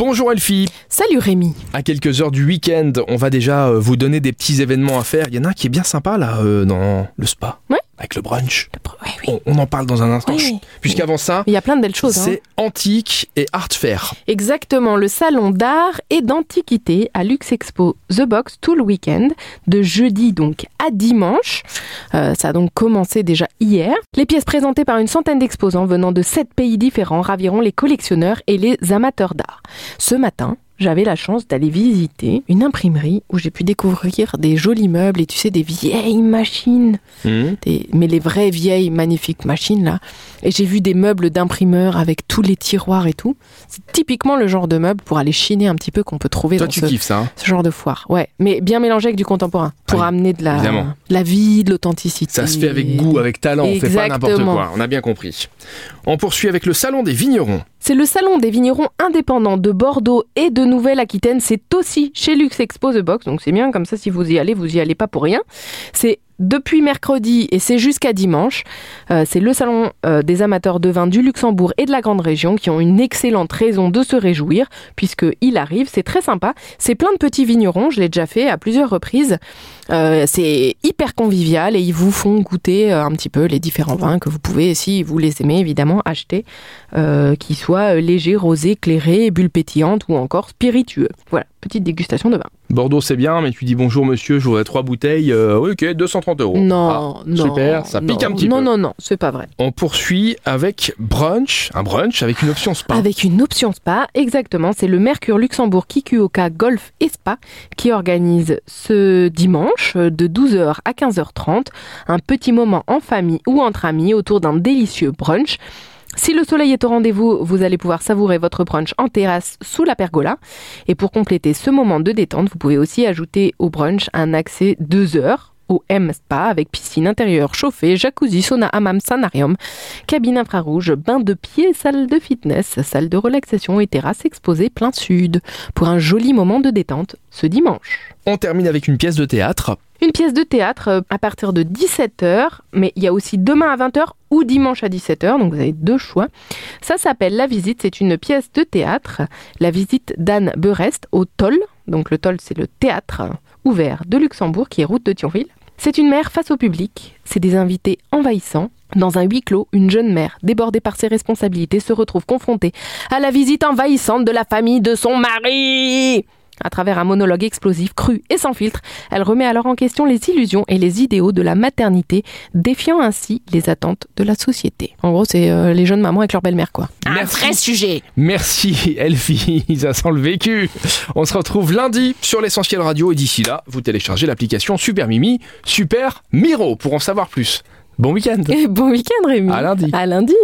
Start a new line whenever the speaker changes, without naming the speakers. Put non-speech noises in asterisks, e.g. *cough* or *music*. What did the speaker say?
Bonjour Elfie.
Salut Rémi.
À quelques heures du week-end, on va déjà euh, vous donner des petits événements à faire. Il y en a un qui est bien sympa là, euh, dans le spa.
Ouais.
Avec le brunch.
Oui.
On, on en parle dans un instant.
Oui.
Puisqu'avant ça,
Il y a plein de belles choses. hein.
c'est antique et art fair.
Exactement, le salon d'art et d'antiquité à Lux Expo The Box tout le week-end, de jeudi donc à dimanche. Euh, ça a donc commencé déjà hier. Les pièces présentées par une centaine d'exposants venant de sept pays différents raviront les collectionneurs et les amateurs d'art. Ce matin, j'avais la chance d'aller visiter une imprimerie où j'ai pu découvrir des jolis meubles et tu sais des vieilles machines
Hmm.
des- mais les vraies vieilles magnifiques machines là. Et j'ai vu des meubles d'imprimeur avec tous les tiroirs et tout. C'est typiquement le genre de meuble pour aller chiner un petit peu qu'on peut trouver
Toi,
dans
tu
ce,
kiffes ça. hein?
ce genre de foire. Ouais, mais bien mélangé avec du contemporain pour
Oui,
amener de la,
évidemment.
de la vie, de l'authenticité.
Ça se fait avec goût, avec talent, on fait pas n'importe
Exactement.
quoi, on a bien compris. On poursuit avec le salon des vignerons.
C'est le salon des vignerons indépendants de Bordeaux et de Nouvelle-Aquitaine. C'est aussi chez Lux Expo The Box, donc c'est bien comme ça. Si vous y allez, vous y allez pas pour rien. C'est depuis mercredi et c'est jusqu'à dimanche. Euh, c'est le salon euh, des amateurs de vin du Luxembourg et de la grande région qui ont une excellente raison de se réjouir puisque il arrive. C'est très sympa. C'est plein de petits vignerons. Je l'ai déjà fait à plusieurs reprises. Euh, c'est hyper convivial et ils vous font goûter un petit peu les différents vins que vous pouvez, si vous les aimez évidemment, acheter, qu'ils soient légers, rosés, clairés, bulles pétillantes ou encore spiritueux. Voilà, petite dégustation de vin.
Bordeaux, c'est bien, mais tu dis bonjour monsieur, je voudrais trois bouteilles. Euh, oui, ok, 230 euros.
Non,
Ah,
non.
Super, ça pique
non,
un petit
non,
peu.
Non, non, c'est pas vrai.
On poursuit avec brunch, un brunch avec une option spa.
Avec une option spa, exactement. C'est le Mercure Luxembourg Kikuoka Golf et Spa qui organise ce dimanche euh, de 12h à 15h30 un petit moment en famille ou entre amis autour d'un délicieux brunch. Si le soleil est au rendez-vous, vous allez pouvoir savourer votre brunch en terrasse sous la pergola. Et pour compléter ce moment de détente, vous pouvez aussi ajouter au brunch un accès 2 heures au M Spa avec piscine intérieure chauffée, jacuzzi, sauna, hammam, sanarium, cabine infrarouge, bain de pied, salle de fitness, salle de relaxation et terrasse exposée plein sud pour un joli moment de détente ce dimanche.
On termine avec une pièce de théâtre.
Une pièce de théâtre euh, à partir de 17h, mais il y a aussi demain à 20h ou dimanche à 17h, donc vous avez deux choix. Ça s'appelle La Visite, c'est une pièce de théâtre, La Visite d'Anne Berest au Toll. Donc le Toll, c'est le théâtre ouvert de Luxembourg qui est route de Thionville. C'est une mère face au public, c'est des invités envahissants. Dans un huis clos, une jeune mère, débordée par ses responsabilités, se retrouve confrontée à la visite envahissante de la famille de son mari. À travers un monologue explosif, cru et sans filtre, elle remet alors en question les illusions et les idéaux de la maternité, défiant ainsi les attentes de la société. En gros, c'est euh, les jeunes mamans avec leur belle-mère, quoi.
Merci.
sujet
Merci *laughs* Elfie, ça sent le vécu. On se retrouve lundi sur l'essentiel radio et d'ici là, vous téléchargez l'application Super Mimi, Super Miro pour en savoir plus. Bon week-end.
Et *laughs* bon week-end, Rémi
À lundi.
À lundi